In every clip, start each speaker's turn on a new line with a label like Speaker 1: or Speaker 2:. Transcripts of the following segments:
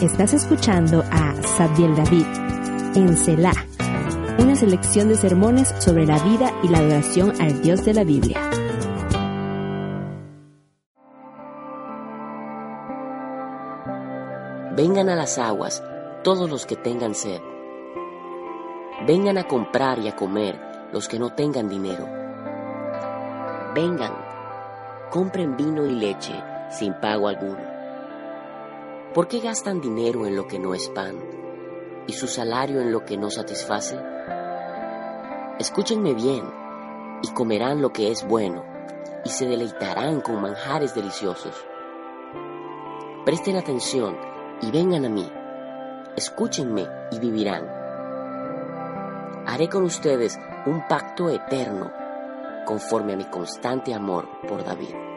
Speaker 1: Estás escuchando a Sabdiel David en Selah, una selección de sermones sobre la vida y la adoración al Dios de la Biblia.
Speaker 2: Vengan a las aguas todos los que tengan sed. Vengan a comprar y a comer los que no tengan dinero. Vengan, compren vino y leche sin pago alguno. ¿Por qué gastan dinero en lo que no es pan y su salario en lo que no satisface? Escúchenme bien y comerán lo que es bueno y se deleitarán con manjares deliciosos. Presten atención y vengan a mí. Escúchenme y vivirán. Haré con ustedes un pacto eterno conforme a mi constante amor por David.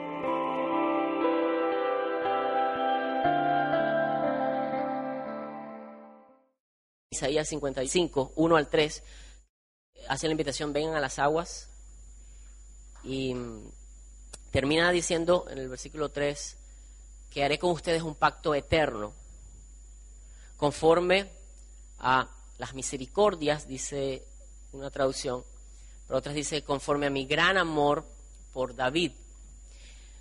Speaker 2: Isaías 55, 1 al 3, hace la invitación, vengan a las aguas. Y mm, termina diciendo en el versículo 3 que haré con ustedes un pacto eterno, conforme a las misericordias, dice una traducción, pero otras dice conforme a mi gran amor por David.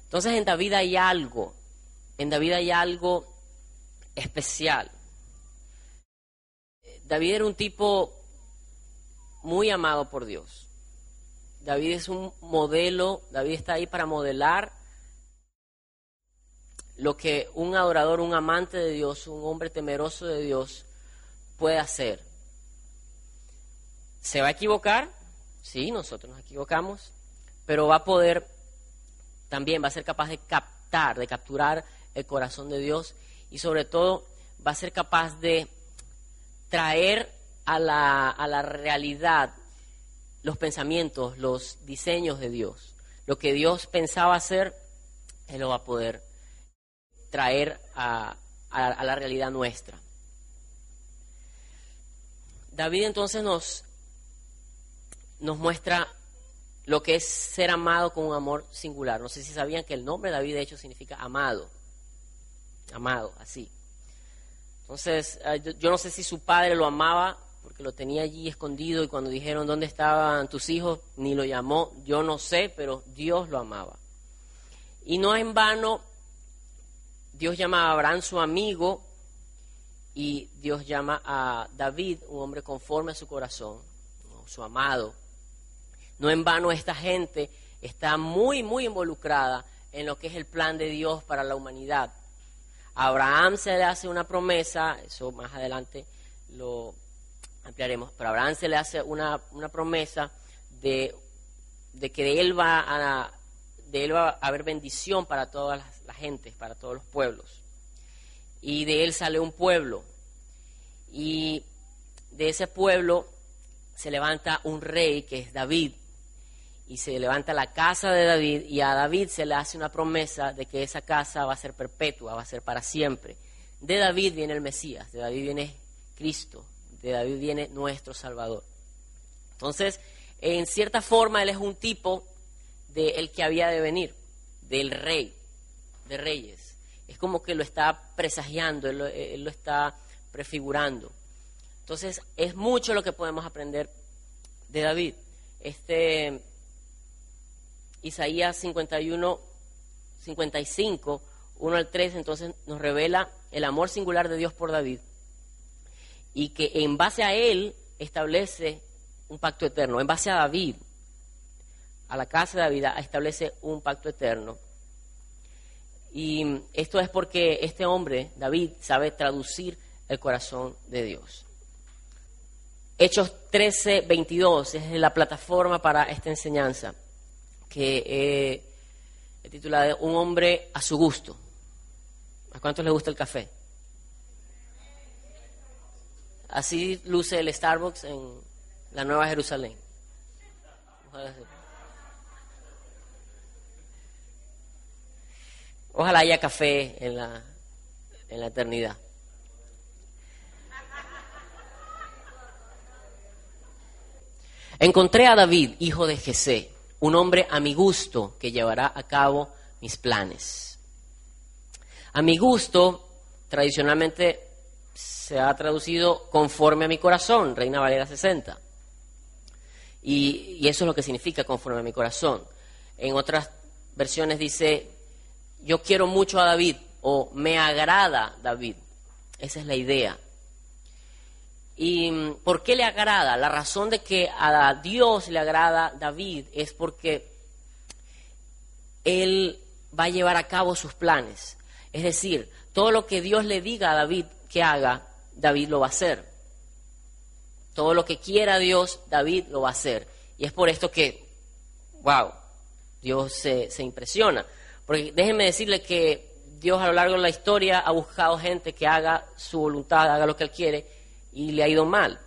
Speaker 2: Entonces en David hay algo, en David hay algo especial. David era un tipo muy amado por Dios. David es un modelo, David está ahí para modelar lo que un adorador, un amante de Dios, un hombre temeroso de Dios puede hacer. ¿Se va a equivocar? Sí, nosotros nos equivocamos, pero va a poder, también va a ser capaz de captar, de capturar el corazón de Dios y sobre todo va a ser capaz de traer a la, a la realidad los pensamientos, los diseños de Dios. Lo que Dios pensaba hacer, Él lo va a poder traer a, a, la realidad nuestra. David entonces nos, nos muestra lo que es ser amado con un amor singular. No sé si sabían que el nombre David de hecho significa amado. Amado, así. Entonces, eh, yo no sé si su padre lo amaba porque lo tenía allí escondido y cuando dijeron dónde estaban tus hijos, ni lo llamó, yo no sé, pero Dios lo amaba. Y no en vano, Dios llama a Abraham su amigo y Dios llama a David un hombre conforme a su corazón, su amado. No en vano esta gente está muy, muy involucrada en lo que es el plan de Dios para la humanidad. Abraham se le hace una promesa, eso más adelante lo ampliaremos, pero Abraham se le hace una, promesa de, que de él, va a, de él va a haber bendición para todas las gentes, para todos los pueblos. Y de él sale un pueblo. Y de ese pueblo se levanta un rey que es David y se levanta la casa de David y a David se le hace una promesa de que esa casa va a ser perpetua, va a ser para siempre. De David viene el Mesías, de David viene Cristo, de David viene nuestro Salvador. Entonces, en cierta forma, él es un tipo de el que había de venir, del rey, de reyes. Es como que lo está presagiando, él lo, él lo está prefigurando. Entonces, es mucho lo que podemos aprender de David. Este Isaías 51, 55, 1 al 3, entonces nos revela el amor singular de Dios por David y que en base a él establece un pacto eterno, en base a David, a la casa de David, establece un pacto eterno. Y esto es porque este hombre, David, sabe traducir el corazón de Dios. Hechos 13, 22 es la plataforma para esta enseñanza que eh, he titulado Un hombre a su gusto. ¿A cuántos les gusta el café? Así luce el Starbucks en la Nueva Jerusalén. Ojalá haya café en la, en la eternidad. Encontré a David, hijo de Jesé, un hombre a mi gusto que llevará a cabo mis planes. A mi gusto, tradicionalmente se ha traducido conforme a mi corazón, Reina Valera 60. Y, y eso es lo que significa conforme a mi corazón. En otras versiones dice, yo quiero mucho a David o me agrada David. Esa es la idea. ¿Y mm, por qué le agrada? La razón de que a Dios le agrada David es porque Él va a llevar a cabo sus planes. Es decir, todo lo que Dios le diga a David que haga, David lo va a hacer. Todo lo que quiera Dios, David lo va a hacer. Y es por esto que, wow, Dios se, se impresiona. Porque déjenme decirle que Dios a lo largo de la historia ha buscado gente que haga su voluntad, haga lo que Él quiere, y le ha ido mal.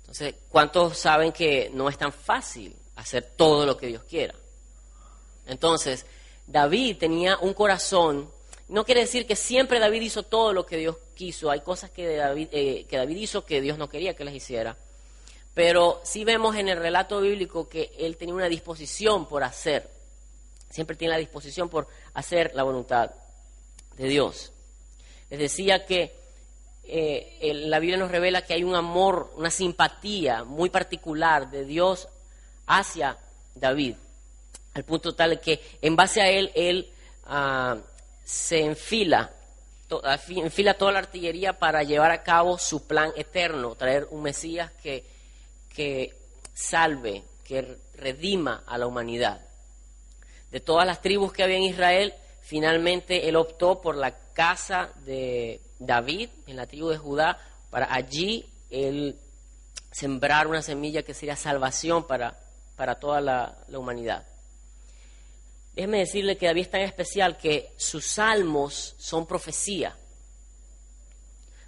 Speaker 2: Entonces, ¿cuántos saben que no es tan fácil hacer todo lo que Dios quiera? Entonces, David tenía un corazón, no quiere decir que siempre David hizo todo lo que Dios quiso, hay cosas que David, eh, que David hizo que Dios no quería que las hiciera, pero sí vemos en el relato bíblico que él tenía una disposición por hacer, siempre tiene la disposición por hacer la voluntad de Dios. Les decía que eh, la Biblia nos revela que hay un amor, una simpatía muy particular de Dios hacia David, al punto tal que en base a él, él ah, se enfila, enfila toda la artillería para llevar a cabo su plan eterno, traer un Mesías que, que salve, que redima a la humanidad. De todas las tribus que había en Israel, finalmente él optó por la casa de David, en la tribu de Judá, para allí él sembrar una semilla que sería salvación para, para toda la, humanidad. Déjeme decirle que David es tan especial que sus salmos son profecía.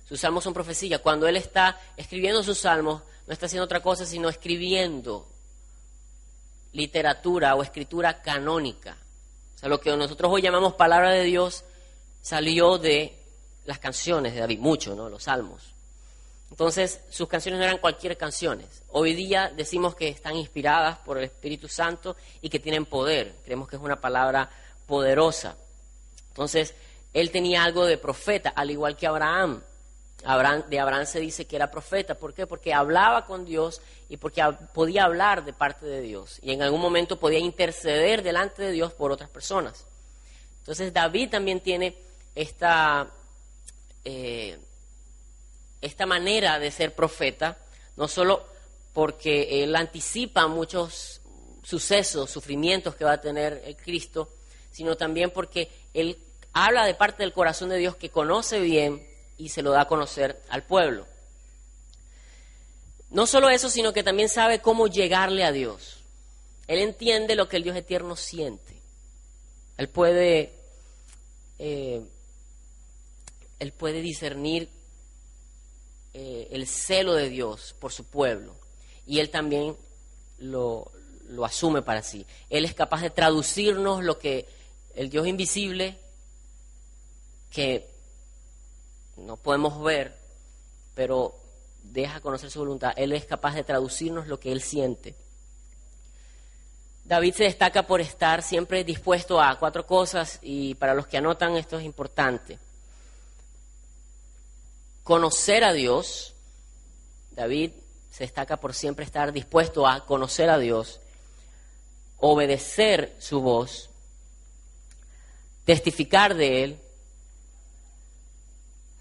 Speaker 2: Sus salmos son profecía. Cuando él está escribiendo sus salmos, no está haciendo otra cosa sino escribiendo literatura o escritura canónica. O sea, lo que nosotros hoy llamamos palabra de Dios salió de las canciones de David, mucho, ¿no? Los salmos. Entonces, sus canciones no eran cualquier canciones. Hoy día decimos que están inspiradas por el Espíritu Santo y que tienen poder. Creemos que es una palabra poderosa. Entonces, él tenía algo de profeta, al igual que Abraham. Abraham. De Abraham se dice que era profeta. ¿Por qué? Porque hablaba con Dios y porque podía hablar de parte de Dios. Y en algún momento podía interceder delante de Dios por otras personas. Entonces, David también tiene esta eh, esta manera de ser profeta, no solo porque él anticipa muchos sucesos, sufrimientos que va a tener el Cristo, sino también porque él habla de parte del corazón de Dios que conoce bien y se lo da a conocer al pueblo. No solo eso, sino que también sabe cómo llegarle a Dios. Él entiende lo que el Dios eterno siente. Él puede eh, él puede discernir eh, el celo de Dios por su pueblo y él también lo, lo asume para sí. Él es capaz de traducirnos lo que el Dios invisible, que no podemos ver, pero deja conocer su voluntad, Él es capaz de traducirnos lo que Él siente. David se destaca por estar siempre dispuesto a cuatro cosas y para los que anotan esto es importante conocer a Dios. David se destaca por siempre estar dispuesto a conocer a Dios, obedecer su voz, testificar de Él,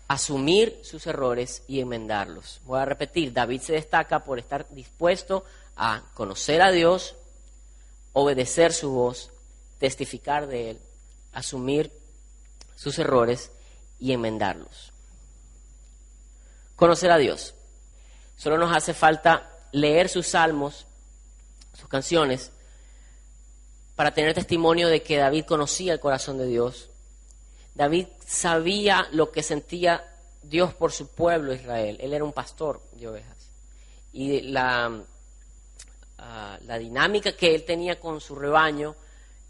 Speaker 2: asumir sus errores y enmendarlos. Voy a repetir, David se destaca por estar dispuesto a conocer a Dios, obedecer su voz, testificar de Él, asumir sus errores y enmendarlos conocer a Dios. Solo nos hace falta leer sus salmos, sus canciones, para tener testimonio de que David conocía el corazón de Dios. David sabía lo que sentía Dios por su pueblo Israel. Él era un pastor de ovejas. Y la, ah, dinámica que él tenía con su rebaño,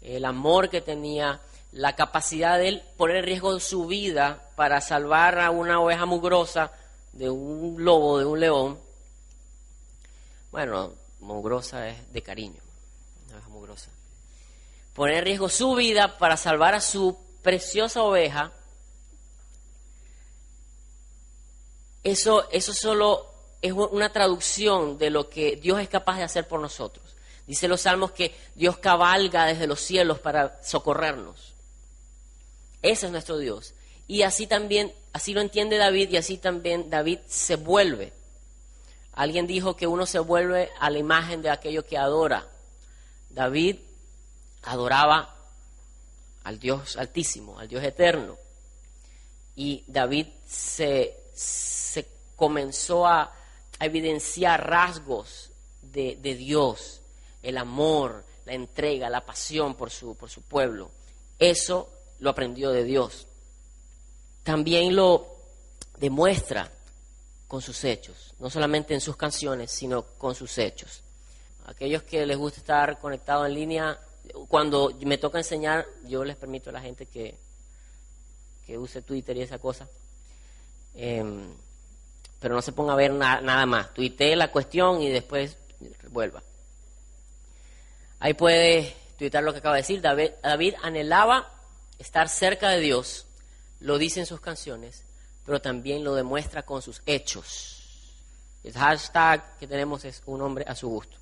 Speaker 2: el amor que tenía, la capacidad de él poner en riesgo su vida para salvar a una oveja mugrosa, de un lobo, de un león, bueno, mugrosa es de cariño, no es mugrosa. Poner en riesgo su vida para salvar a su preciosa oveja, eso, eso solo es una traducción de lo que Dios es capaz de hacer por nosotros. Dice los salmos que Dios cabalga desde los cielos para socorrernos. Ese es nuestro Dios. Y así también, así lo entiende David y así también David se vuelve. Alguien dijo que uno se vuelve a la imagen de aquello que adora. David adoraba al Dios altísimo, al Dios eterno. Y David se, comenzó a, evidenciar rasgos de Dios el amor, la entrega, la pasión por su, por su pueblo. Eso lo aprendió de Dios. También lo demuestra con sus hechos, no solamente en sus canciones, sino con sus hechos. Aquellos que les gusta estar conectados en línea, cuando me toca enseñar, yo les permito a la gente que, que use Twitter y esa cosa. Em, pero no se ponga a ver nada más. Tuitee la cuestión y después vuelva. Ahí puede tuitar lo que acaba de decir. David, anhelaba estar cerca de Dios, lo dice en sus canciones, pero también lo demuestra con sus hechos. El hashtag que tenemos es un hombre a su gusto.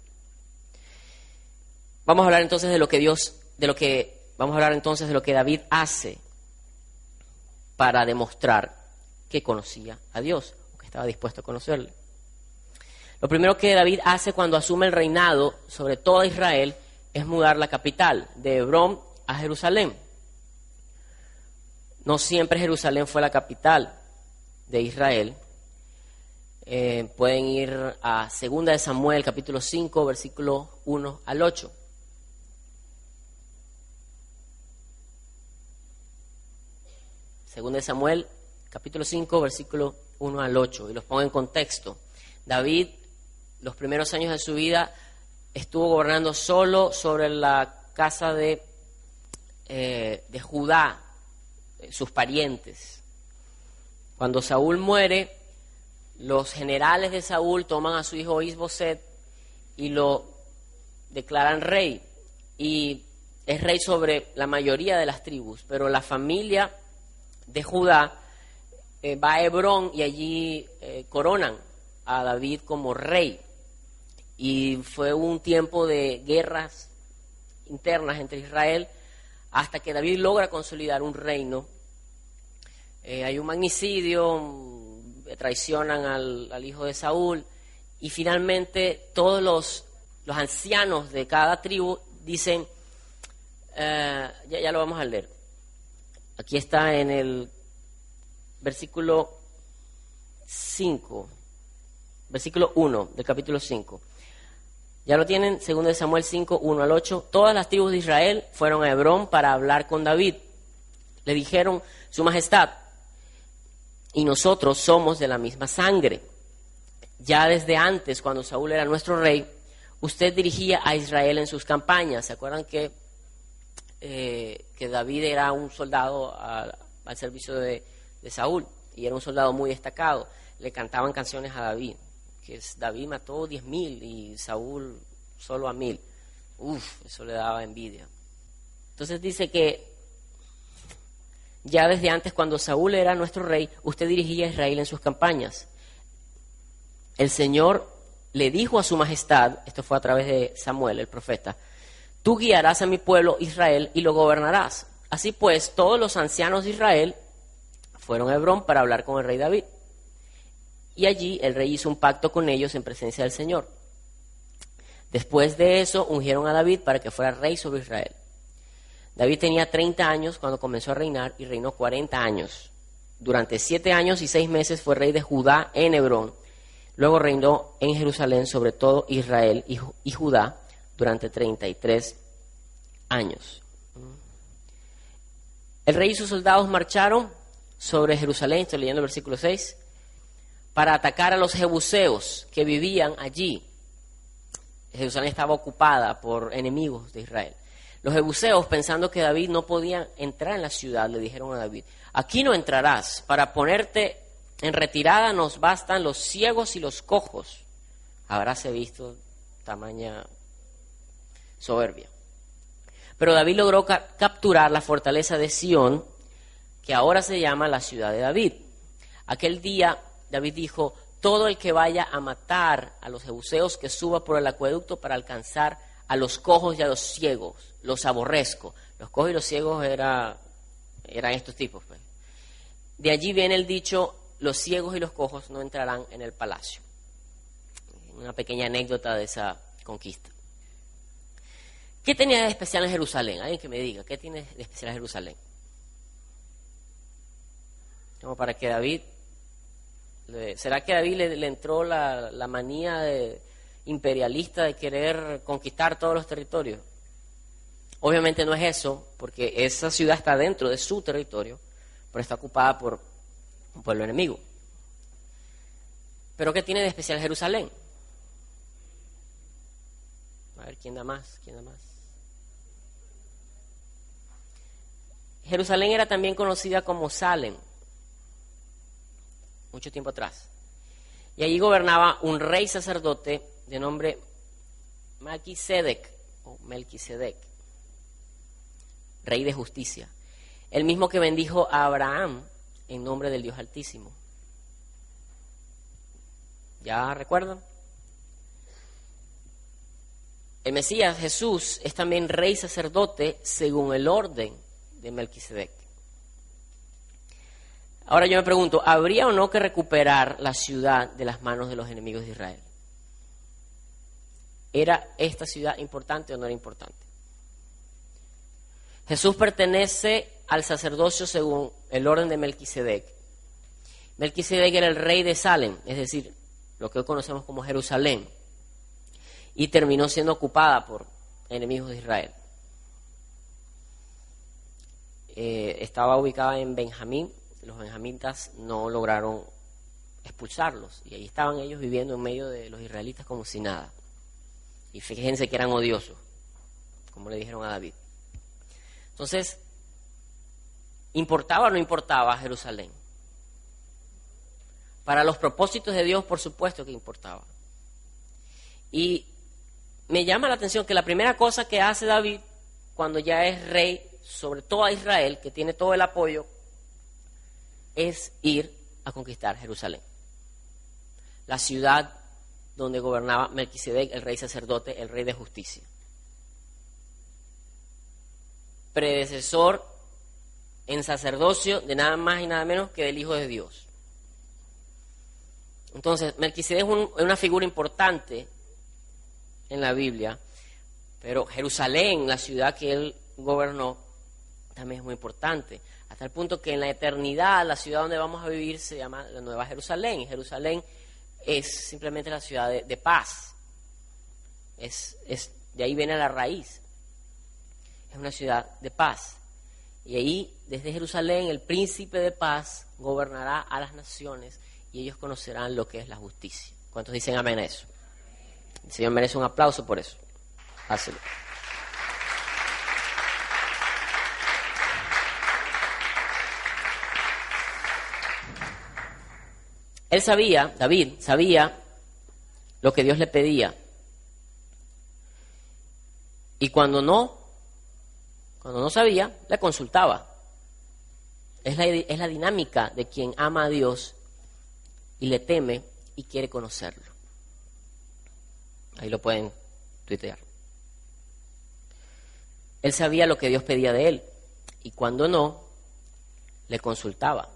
Speaker 2: Vamos a hablar entonces de lo que Dios, de lo que, vamos a hablar entonces de lo que David hace para demostrar que conocía a Dios, o que estaba dispuesto a conocerle. Lo primero que David hace cuando asume el reinado sobre toda Israel es mudar la capital de Hebrón a Jerusalén. No siempre Jerusalén fue la capital de Israel. Eh, pueden ir a 2 de Samuel, capítulo 5, versículo 1 al 8. Segunda de Samuel, capítulo 5, versículo 1 al 8. Y los pongo en contexto. David, los primeros años de su vida, estuvo gobernando solo sobre la casa de, eh, Judá, sus parientes. Cuando Saúl muere, los generales de Saúl toman a su hijo Isboset y lo declaran rey. Y es rey sobre la mayoría de las tribus, pero la familia de Judá eh, va a Hebrón y allí coronan a David como rey y fue un tiempo de guerras internas entre Israel hasta que David logra consolidar un reino. Eh, hay un magnicidio, mm, traicionan al, hijo de Saúl y finalmente todos los, ancianos de cada tribu dicen, eh, ya, ya lo vamos a leer, aquí está en el versículo 5, versículo 1 del capítulo 5. Ya lo tienen, segundo de Samuel 5, 1 al 8. Todas las tribus de Israel fueron a Hebrón para hablar con David. Le dijeron, Su Majestad, y nosotros somos de la misma sangre. Ya desde antes, cuando Saúl era nuestro rey, usted dirigía a Israel en sus campañas. ¿Se acuerdan que, eh, que David era un soldado al servicio de, de Saúl? Y era un soldado muy destacado. Le cantaban canciones a David que David mató diez mil y Saúl solo a mil. Uf, eso le daba envidia. Entonces dice que ya desde antes, cuando Saúl era nuestro rey, usted dirigía a Israel en sus campañas. El Señor le dijo a su majestad, esto fue a través de Samuel, el profeta, tú guiarás a mi pueblo Israel y lo gobernarás. Así pues, todos los ancianos de Israel fueron a Hebrón para hablar con el rey David. Y allí el rey hizo un pacto con ellos en presencia del Señor. Después de eso ungieron a David para que fuera rey sobre Israel. David tenía 30 años cuando comenzó a reinar y reinó 40 años. Durante siete años y seis meses fue rey de Judá en Hebrón. Luego reinó en Jerusalén sobre todo Israel y, Judá durante 33 años. El rey y sus soldados marcharon sobre Jerusalén, estoy leyendo el versículo 6, para atacar a los jebuseos que vivían allí. Jerusalén estaba ocupada por enemigos de Israel. Los jebuseos, pensando que David no podía entrar en la ciudad, le dijeron a David, aquí no entrarás, para ponerte en retirada nos bastan los ciegos y los cojos. Habráse visto tamaña soberbia. Pero David logró capturar la fortaleza de Sión, que ahora se llama la ciudad de David. Aquel día David dijo, todo el que vaya a matar a los jebuseos que suba por el acueducto para alcanzar a los cojos y a los ciegos, los aborrezco. Los cojos y los ciegos era, eran estos tipos. Pues. De allí viene el dicho, los ciegos y los cojos no entrarán en el palacio. Una pequeña anécdota de esa conquista. ¿Qué tenía de especial en Jerusalén? Alguien que me diga, ¿qué tiene de especial en Jerusalén? Como para que David, ¿será que David le, entró la, la manía de, imperialista de querer conquistar todos los territorios? Obviamente no es eso, porque esa ciudad está dentro de su territorio, pero está ocupada por un pueblo enemigo. Pero ¿qué tiene de especial Jerusalén? A ver, ¿quién da más? ¿Quién da más? Jerusalén era también conocida como Salem, mucho tiempo atrás. Y allí gobernaba un rey sacerdote de nombre Melquisedec, o Melquisedec, rey de justicia, el mismo que bendijo a Abraham en nombre del Dios Altísimo. ¿Ya recuerdan? El Mesías Jesús es también rey sacerdote según el orden de Melquisedec. Ahora yo me pregunto, ¿habría o no que recuperar la ciudad de las manos de los enemigos de Israel? ¿Era esta ciudad importante o no era importante? Jesús pertenece al sacerdocio según el orden de Melquisedec. Melquisedec era el rey de Salem, es decir, lo que hoy conocemos como Jerusalén, y terminó siendo ocupada por enemigos de Israel. Eh, estaba ubicada en Benjamín, los benjamitas no lograron expulsarlos y ahí estaban ellos viviendo en medio de los israelitas como si nada. Y fíjense que eran odiosos, como le dijeron a David. Entonces, ¿importaba o no importaba Jerusalén? Para los propósitos de Dios, por supuesto que importaba. Y me llama la atención que la primera cosa que hace David cuando ya es rey sobre toda Israel, que tiene todo el apoyo, es ir a conquistar Jerusalén. La ciudad donde gobernaba Melquisedec, el rey sacerdote, el rey de justicia. Predecesor en sacerdocio de nada más y nada menos que del Hijo de Dios. Entonces, Melquisedec es una figura importante en la Biblia, pero Jerusalén, la ciudad que él gobernó, también es muy importante. Hasta el punto que en la eternidad la ciudad donde vamos a vivir se llama la Nueva Jerusalén. Jerusalén es simplemente la ciudad de, paz. Es, es, de ahí viene la raíz. Es una ciudad de paz. Y ahí, desde Jerusalén, el príncipe de paz gobernará a las naciones y ellos conocerán lo que es la justicia. ¿Cuántos dicen amén a eso? El Señor merece un aplauso por eso. Hácelo. Él sabía, David sabía lo que Dios le pedía. Y cuando no, cuando no sabía, le consultaba. Es la, es la dinámica de quien ama a Dios y le teme y quiere conocerlo. Ahí lo pueden tuitear. Él sabía lo que Dios pedía de él y cuando no, le consultaba.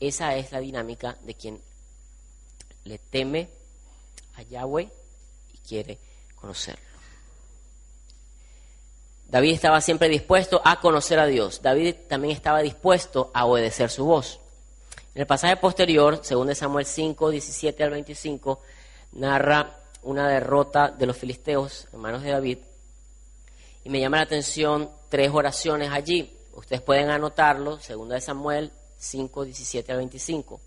Speaker 2: Esa es la dinámica de quien le teme a Yahweh y quiere conocerlo. David estaba siempre dispuesto a conocer a Dios. David también estaba dispuesto a obedecer su voz. En el pasaje posterior, según Samuel 5, 17 al 25, narra una derrota de los filisteos en manos de David. Y me llama la atención tres oraciones allí. Ustedes pueden anotarlo, según de Samuel 5, 17 al 25.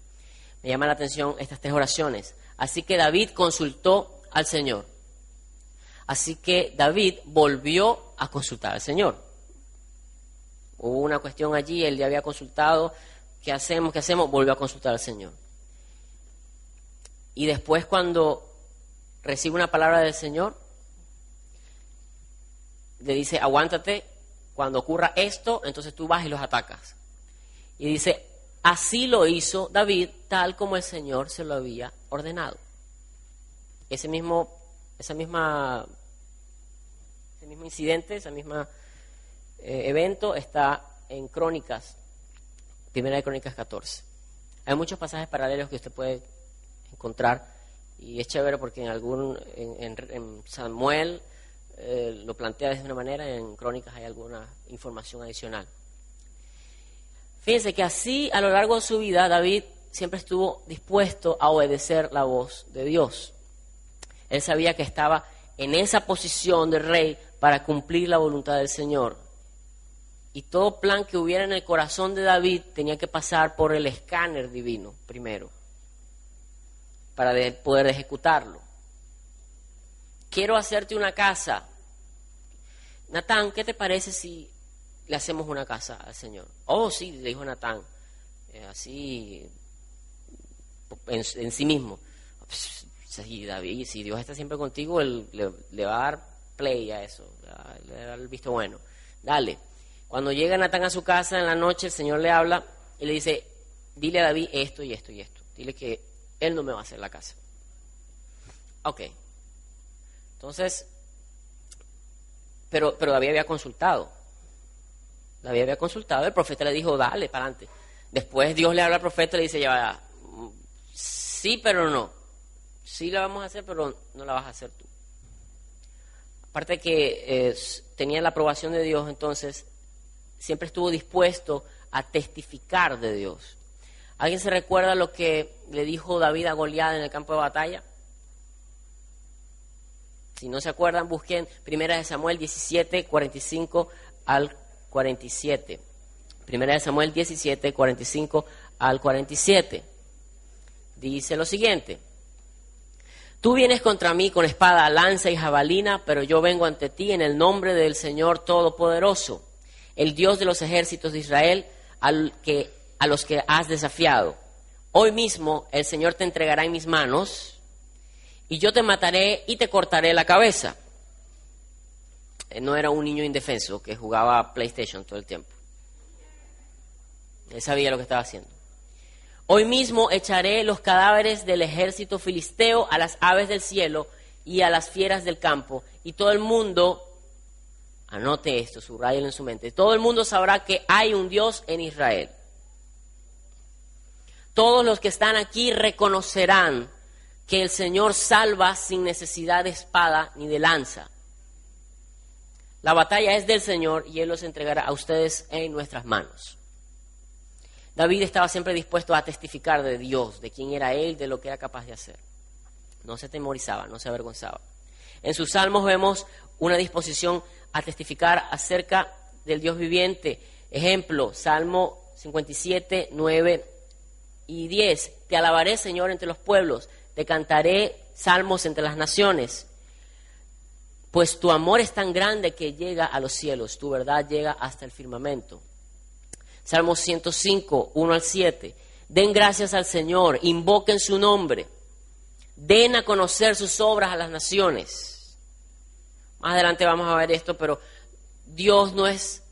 Speaker 2: Me llama la atención estas tres oraciones. Así que David consultó al Señor. Así que David volvió a consultar al Señor. Hubo una cuestión allí, él ya había consultado, ¿qué hacemos? ¿Qué hacemos? Volvió a consultar al Señor. Y después cuando recibe una palabra del Señor, le dice, aguántate, cuando ocurra esto, entonces tú vas y los atacas. Y dice, así lo hizo David tal como el Señor se lo había ordenado. Ese mismo, esa misma, ese mismo incidente, ese mismo eh, evento está en Crónicas, Primera de Crónicas 14. Hay muchos pasajes paralelos que usted puede encontrar y es chévere porque en algún en, Samuel eh, lo plantea de una manera en Crónicas hay alguna información adicional. Fíjense que así a lo largo de su vida David siempre estuvo dispuesto a obedecer la voz de Dios. Él sabía que estaba en esa posición de rey para cumplir la voluntad del Señor. Y todo plan que hubiera en el corazón de David tenía que pasar por el escáner divino primero, para poder ejecutarlo. Quiero hacerte una casa. Natán, ¿qué te parece si le hacemos una casa al Señor? Oh, sí, le dijo Natán, eh, así en, sí mismo. Sí, David, si Dios está siempre contigo, él le, va a dar play a eso, le va a dar el visto bueno. Dale. Cuando llega Natán a su casa en la noche, el Señor le habla y le dice, dile a David esto y esto y esto. Dile que él no me va a hacer la casa. Ok. Entonces, pero, pero David había consultado. David había consultado, el profeta le dijo, dale, para adelante. Después Dios le habla al profeta y le dice, ya, sí, pero no. Sí la vamos a hacer, pero no la vas a hacer tú. Aparte que eh, tenía la aprobación de Dios, entonces siempre estuvo dispuesto a testificar de Dios. ¿Alguien se recuerda lo que le dijo David a Goliat en el campo de batalla? Si no se acuerdan, busquen Primera de Samuel 17, 45 al 47. Primera de Samuel 17, 45 al 47. Dice lo siguiente. Tú vienes contra mí con espada, lanza y jabalina, pero yo vengo ante ti en el nombre del Señor Todopoderoso el Dios de los ejércitos de Israel, al que, a los que has desafiado. Hoy mismo el Señor te entregará en mis manos y yo te mataré y te cortaré la cabeza. Eh, no era un niño indefenso que jugaba PlayStation todo el tiempo. Él sabía lo que estaba haciendo. Hoy mismo echaré los cadáveres del ejército filisteo a las aves del cielo y a las fieras del campo, y todo el mundo Anote esto, subrayelo en su mente. Todo el mundo sabrá que hay un Dios en Israel. Todos los que están aquí reconocerán que el Señor salva sin necesidad de espada ni de lanza. La batalla es del Señor y Él los entregará a ustedes en nuestras manos. David estaba siempre dispuesto a testificar de Dios, de quién era Él, de lo que era capaz de hacer. No se temorizaba, no se avergonzaba. En sus salmos vemos una disposición a testificar acerca del Dios viviente. Ejemplo, Salmo 57, 9 y 10. Te alabaré, Señor, entre los pueblos, te cantaré salmos entre las naciones, pues tu amor es tan grande que llega a los cielos, tu verdad llega hasta el firmamento. Salmo 105, 1 al 7. Den gracias al Señor, invoquen su nombre, den a conocer sus obras a las naciones. Más adelante vamos a ver esto, pero Dios no es...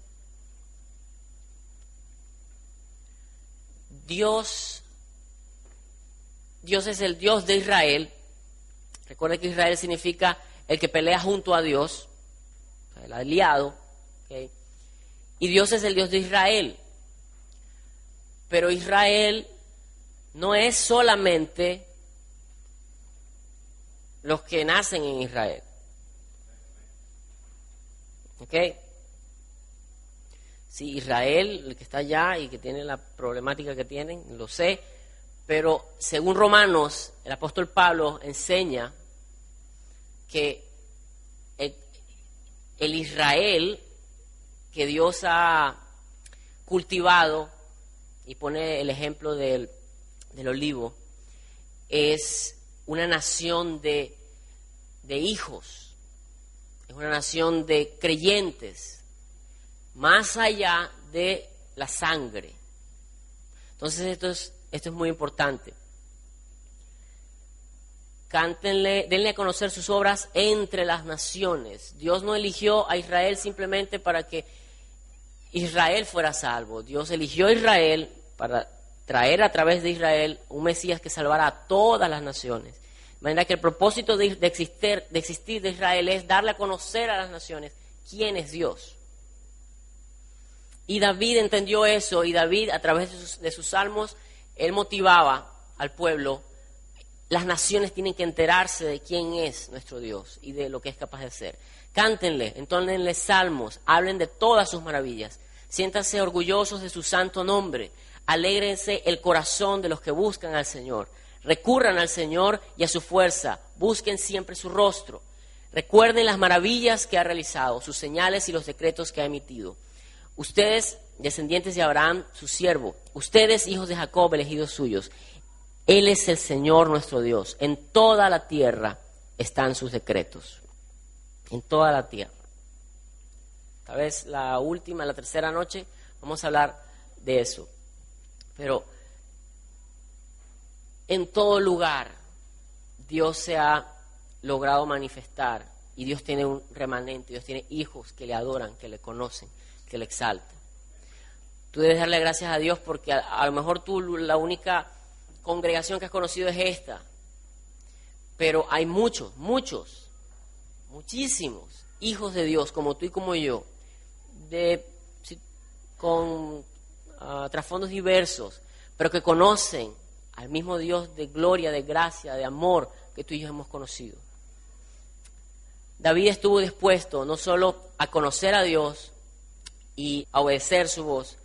Speaker 2: Dios, Dios es el Dios de Israel. Recuerde que Israel significa el que pelea junto a Dios, el aliado. Y Dios es el Dios de Israel. Pero Israel no es solamente los que nacen en Israel. ¿Ok? Sí, Israel, el que está allá y que tiene la problemática que tienen, lo sé, pero según Romanos, el apóstol Pablo enseña que el, Israel que Dios ha cultivado, y pone el ejemplo del, del olivo, es una nación de, de hijos es una nación de creyentes, más allá de la sangre. Entonces esto es, esto es muy importante. Cántenle, denle a conocer sus obras entre las naciones. Dios no eligió a Israel simplemente para que Israel fuera salvo. Dios eligió a Israel para traer a través de Israel un Mesías que salvara a todas las naciones. De manera que el propósito de, existir, de existir de Israel es darle a conocer a las naciones quién es Dios. Y David entendió eso y David a través de sus, salmos, él motivaba al pueblo, las naciones tienen que enterarse de quién es nuestro Dios y de lo que es capaz de hacer. Cántenle, entónenle salmos, hablen de todas sus maravillas, siéntanse orgullosos de su santo nombre, alégrense el corazón de los que buscan al Señor, recurran al Señor y a su fuerza, busquen siempre su rostro, recuerden las maravillas que ha realizado, sus señales y los decretos que ha emitido. Ustedes, descendientes de Abraham, su siervo, ustedes, hijos de Jacob, elegidos suyos, Él es el Señor nuestro Dios. En toda la tierra están sus decretos. En toda la tierra. Tal vez la última, la tercera noche, vamos a hablar de eso. Pero en todo lugar Dios se ha logrado manifestar y Dios tiene un remanente, Dios tiene hijos que le adoran, que le conocen que le exalta. Tú debes darle gracias a Dios porque a, lo mejor tú la única congregación que has conocido es esta. Pero hay muchos, muchos, muchísimos hijos de Dios como tú y como yo, de, con ah, trasfondos diversos, pero que conocen al mismo Dios de gloria, de gracia, de amor que tú y yo hemos conocido. David estuvo dispuesto no solo a conocer a Dios, y a obedecer su voz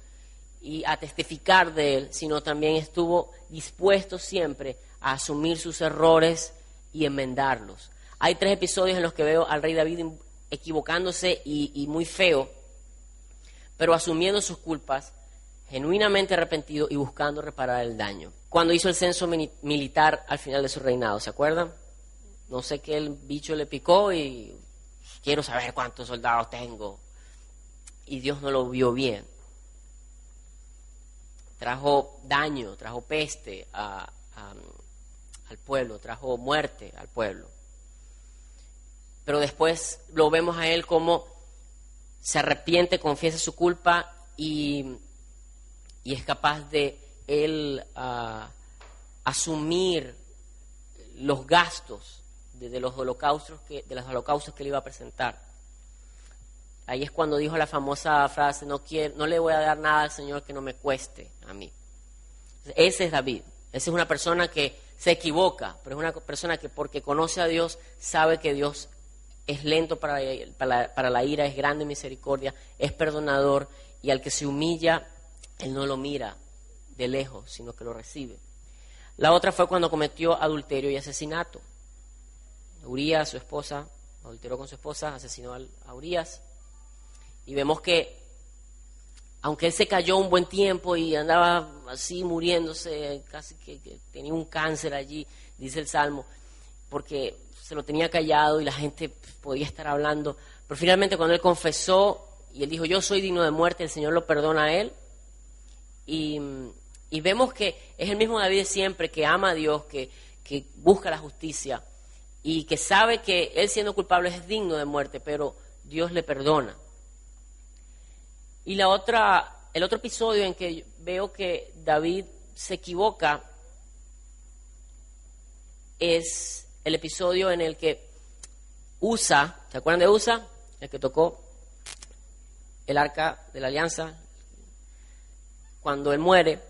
Speaker 2: y a testificar de él, sino también estuvo dispuesto siempre a asumir sus errores y enmendarlos. Hay tres episodios en los que veo al rey David equivocándose y, muy feo, pero asumiendo sus culpas, genuinamente arrepentido y buscando reparar el daño. Cuando hizo el censo militar al final de su reinado, ¿se acuerdan? No sé qué el bicho le picó y quiero saber cuántos soldados tengo y Dios no lo vio bien. Trajo daño, trajo peste al pueblo, trajo muerte al pueblo. Pero después lo vemos a él como se arrepiente, confiesa su culpa y, es capaz de él ah, asumir los gastos de, los holocaustos que, de los holocaustos que le iba a presentar. Ahí es cuando dijo la famosa frase, no, quiero, no le voy a dar nada al Señor que no me cueste a mí. Ese es David. Esa es una persona que se equivoca, pero es una persona que porque conoce a Dios sabe que Dios es lento para, para, la ira, es grande en misericordia, es perdonador y al que se humilla, Él no lo mira de lejos, sino que lo recibe. La otra fue cuando cometió adulterio y asesinato. Urias, su esposa, adulteró con su esposa, asesinó a Urias. Y vemos que, aunque él se cayó un buen tiempo y andaba así muriéndose, casi que, tenía un cáncer allí, dice el Salmo, porque se lo tenía callado y la gente podía estar hablando. Pero finalmente cuando él confesó y él dijo, yo soy digno de muerte, el Señor lo perdona a él. Y, vemos que es el mismo David siempre, que ama a Dios, que, que busca la justicia y que sabe que él siendo culpable es digno de muerte, pero Dios le perdona. Y la otra, el otro episodio en que veo que David se equivoca es el episodio en el que Usa, ¿se acuerdan de Usa? El que tocó el arca de la alianza cuando él muere.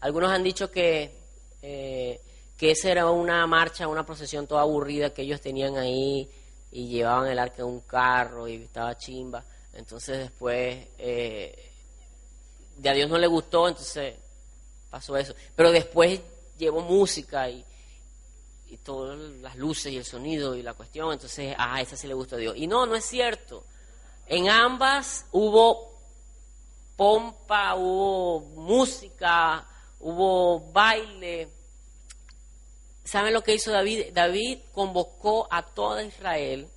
Speaker 2: Algunos han dicho que, eh, que esa era una marcha, una procesión toda aburrida que ellos tenían ahí y llevaban el arca en un carro y estaba chimba. Entonces después eh, de a Dios no le gustó, entonces pasó eso. Pero después llevó música y, y todas las luces y el sonido y la cuestión, entonces, ah, esa sí le gustó a Dios. Y no, no es cierto. En ambas hubo pompa, hubo música, hubo baile. ¿Saben lo que hizo David? David convocó a toda Israel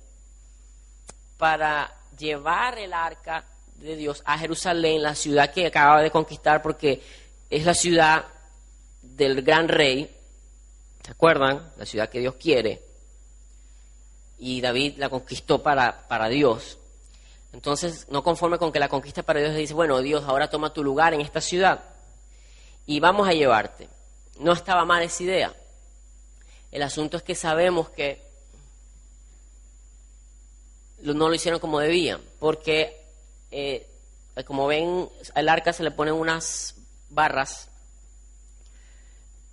Speaker 2: para llevar el arca de Dios a Jerusalén, la ciudad que acababa de conquistar, porque es la ciudad del gran rey, ¿se acuerdan? La ciudad que Dios quiere. Y David la conquistó para, para Dios. Entonces, no conforme con que la conquista para Dios, dice, bueno, Dios, ahora toma tu lugar en esta ciudad. y vamos a llevarte. No estaba mal esa idea. El asunto es que sabemos que no lo hicieron como debían, porque eh, como ven, al arca se le ponen unas barras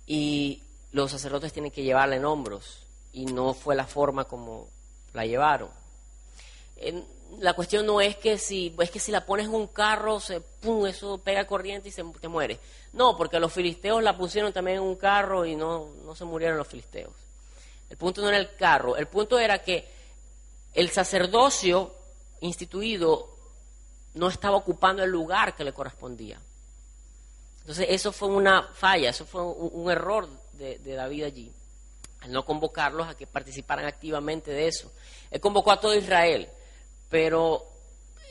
Speaker 2: y los sacerdotes tienen que llevarla en hombros y no fue la forma como la llevaron. la cuestión no es que si es que si la pones en un carro, se, pum, eso pega corriente y se te muere. No, porque los filisteos la pusieron también en un carro y no, no se murieron los filisteos. El punto no era el carro, el punto era que el sacerdocio instituido no estaba ocupando el lugar que le correspondía. Entonces eso fue una falla, eso fue un, error de, David allí, al no convocarlos a que participaran activamente de eso. Él convocó a todo Israel, pero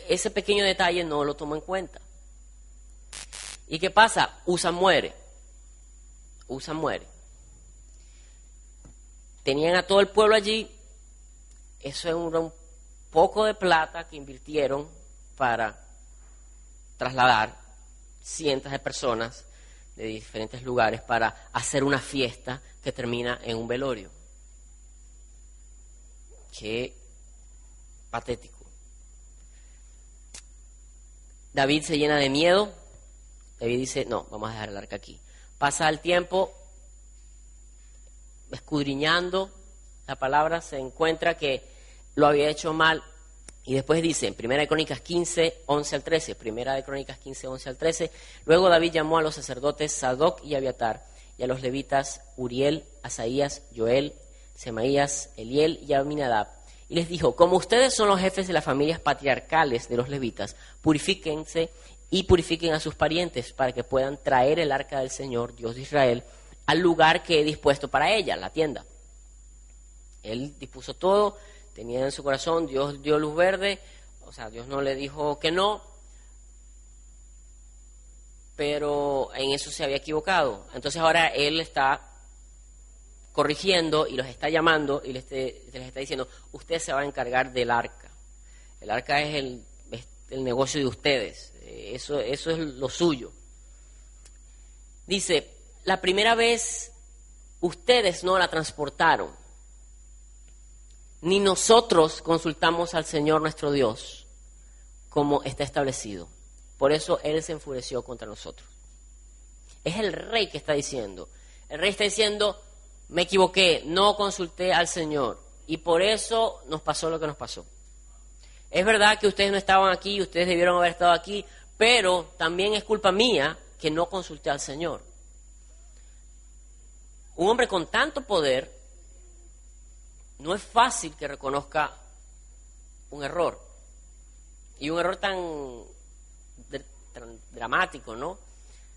Speaker 2: ese pequeño detalle no lo tomó en cuenta. ¿Y qué pasa? Usa muere. Usa muere. Tenían a todo el pueblo allí. Eso es un poco de plata que invirtieron para trasladar cientos de personas de diferentes lugares para hacer una fiesta que termina en un velorio. Qué patético. David se llena de miedo. David dice, no, vamos a dejar el arca aquí. Pasa el tiempo escudriñando la palabra, se encuentra que lo había hecho mal y después dice, en Primera de Crónicas 15, 11 al 13, Primera de Crónicas 15, 11 al 13, luego David llamó a los sacerdotes Sadoc y Abiatar, y a los levitas Uriel, Asaías, Joel, Semaías, Eliel y Aminadab, y les dijo, como ustedes son los jefes de las familias patriarcales de los levitas, purifíquense y purifiquen a sus parientes para que puedan traer el arca del Señor, Dios de Israel, al lugar que he dispuesto para ella, la tienda. Él dispuso todo, tenía en su corazón, Dios dio luz verde, o sea, Dios no le dijo que no, pero en eso se había equivocado. Entonces ahora Él está corrigiendo y los está llamando y les, está diciendo, usted se va a encargar del arca. El arca es el, el negocio de ustedes, eso, eso es lo suyo. Dice, la primera vez ustedes no la transportaron ni nosotros consultamos al Señor nuestro Dios como está establecido. Por eso Él se enfureció contra nosotros. Es el rey que está diciendo. El rey está diciendo, me equivoqué, no consulté al Señor. Y por eso nos pasó lo que nos pasó. Es verdad que ustedes no estaban aquí, ustedes debieron haber estado aquí, pero también es culpa mía que no consulté al Señor. Un hombre con tanto poder no es fácil que reconozca un error. Y un error tan, dramático, ¿no?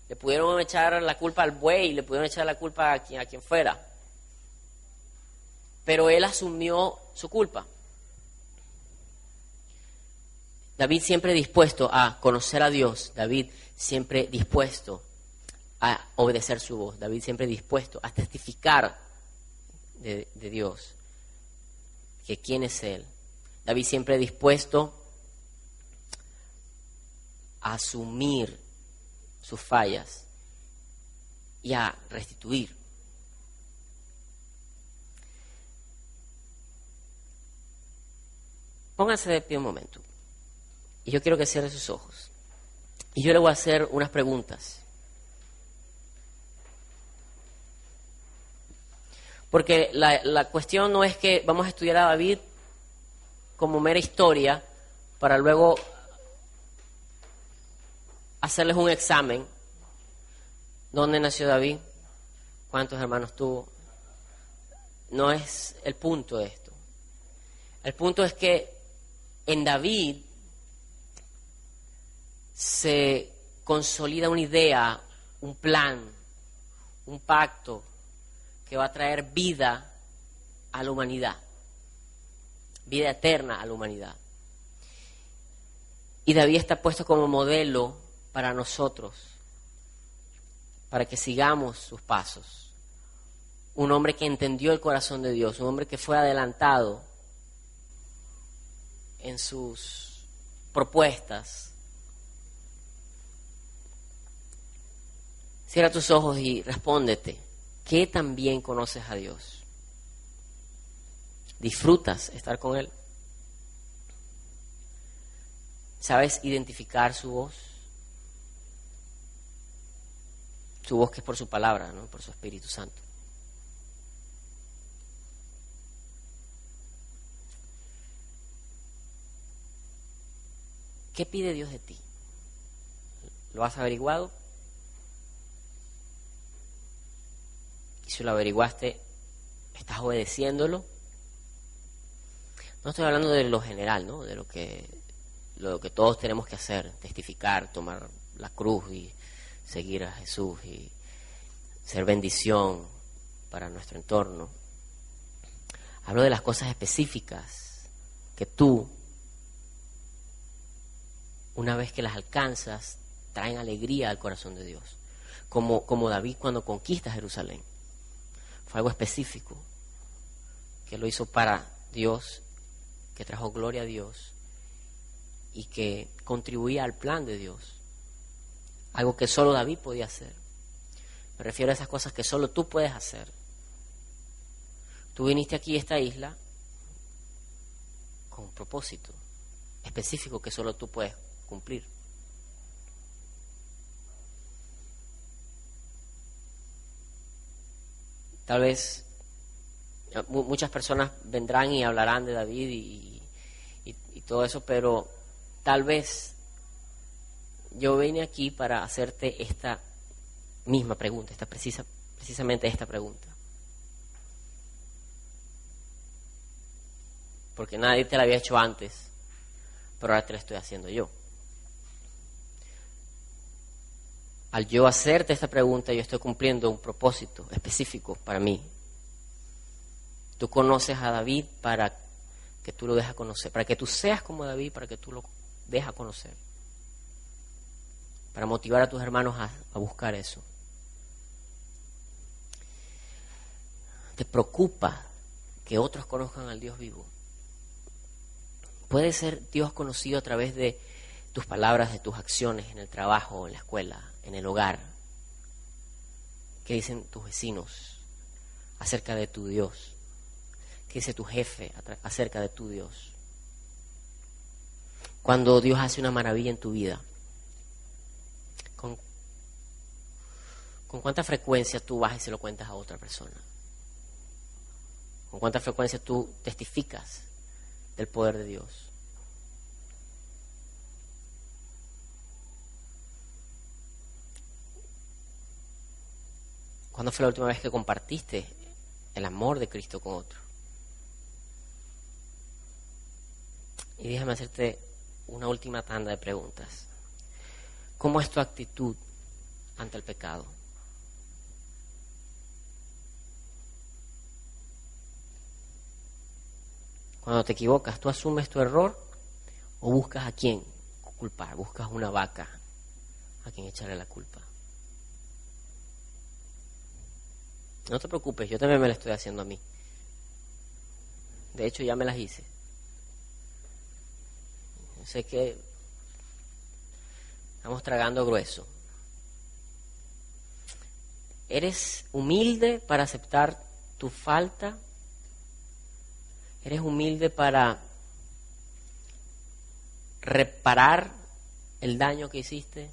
Speaker 2: Le pudieron echar la culpa al buey, le pudieron echar la culpa a quien, a quien fuera. Pero él asumió su culpa. David siempre dispuesto a conocer a Dios, David siempre dispuesto a obedecer su voz, David siempre dispuesto a testificar de Dios que quién es Él. David siempre dispuesto a asumir sus fallas y a restituir. Pónganse de pie un momento. Y yo quiero que cierre sus ojos. Y yo le voy a hacer unas preguntas. Porque la, cuestión no es que vamos a estudiar a David como mera historia para luego hacerles un examen. ¿Dónde nació David? ¿Cuántos hermanos tuvo? No es el punto de esto. El punto es que en David se consolida una idea, un plan, un pacto, que va a traer vida a la humanidad, vida eterna a la humanidad. Y David está puesto como modelo para nosotros, para que sigamos sus pasos. Un hombre que entendió el corazón de Dios, un hombre que fue adelantado en sus propuestas. Cierra tus ojos y respóndete. ¿Qué tan bien conoces a Dios? ¿Disfrutas estar con Él? ¿Sabes identificar su voz? Su voz que es por su palabra, ¿no? por su Espíritu Santo. ¿Qué pide Dios de ti? ¿Lo has averiguado? Si lo averiguaste, ¿estás obedeciéndolo? No estoy hablando de lo general, ¿no? De lo que, lo que todos tenemos que hacer, testificar, tomar la cruz y seguir a Jesús y ser bendición para nuestro entorno. Hablo de las cosas específicas que tú, una vez que las alcanzas, traen alegría al corazón de Dios. Como, como David cuando conquista Jerusalén. Algo específico, que lo hizo para Dios, que trajo gloria a Dios y que contribuía al plan de Dios. Algo que solo David podía hacer. Me refiero a esas cosas que solo tú puedes hacer. Tú viniste aquí a esta isla con un propósito específico que solo tú puedes cumplir. Tal vez muchas personas vendrán y hablarán de David y, todo eso, pero tal vez yo vine aquí para hacerte esta misma pregunta, esta precisa, precisamente esta pregunta. Porque nadie te la había hecho antes, pero ahora te la estoy haciendo yo. Al yo hacerte esta pregunta, yo estoy cumpliendo un propósito específico para mí. Tú conoces a David para que tú lo dejes conocer, para que tú seas como David, para que tú lo dejes conocer, para motivar a tus hermanos a, a buscar eso. ¿Te preocupa que otros conozcan al Dios vivo? Puede ser Dios conocido a través de tus palabras, de tus acciones en el trabajo, en la escuela, en el hogar? ¿Qué dicen tus vecinos acerca de tu Dios? ¿Qué dice tu jefe acerca de tu Dios? Cuando Dios hace una maravilla en tu vida, ¿con, ¿con cuánta frecuencia tú vas y se lo cuentas a otra persona? ¿Con cuánta frecuencia tú testificas del poder de Dios? ¿Cuándo fue la última vez que compartiste el amor de Cristo con otro? Y déjame hacerte una última tanda de preguntas. ¿Cómo es tu actitud ante el pecado? Cuando te equivocas, ¿tú asumes tu error o buscas a quién culpar? Buscas una vaca a quien echarle la culpa. No te preocupes, yo también me la estoy haciendo a mí. De hecho, ya me las hice. Sé que estamos tragando grueso. ¿Eres humilde para aceptar tu falta? ¿Eres humilde para reparar el daño que hiciste?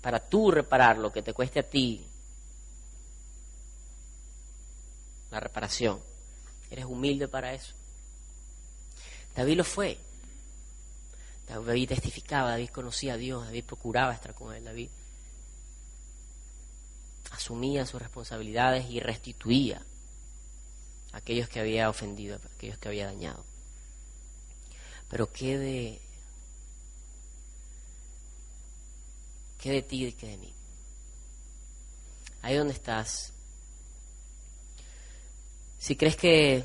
Speaker 2: Para tú reparar lo que te cueste a ti la reparación. Eres humilde para eso. David lo fue. David testificaba, David conocía a Dios, David procuraba estar con él, David asumía sus responsabilidades y restituía a aquellos que había ofendido, a aquellos que había dañado. Pero qué de, qué de ti y qué de mí. Ahí donde estás, si crees que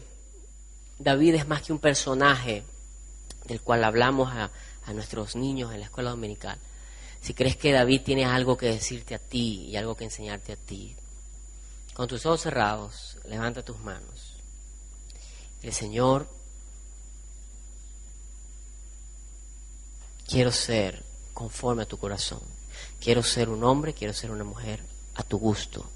Speaker 2: David es más que un personaje del cual hablamos a, nuestros niños en la escuela dominical, si crees que David tiene algo que decirte a ti y algo que enseñarte a ti, con tus ojos cerrados, levanta tus manos. El Señor, quiero ser conforme a tu corazón. quiero ser un hombre, quiero ser una mujer a tu gusto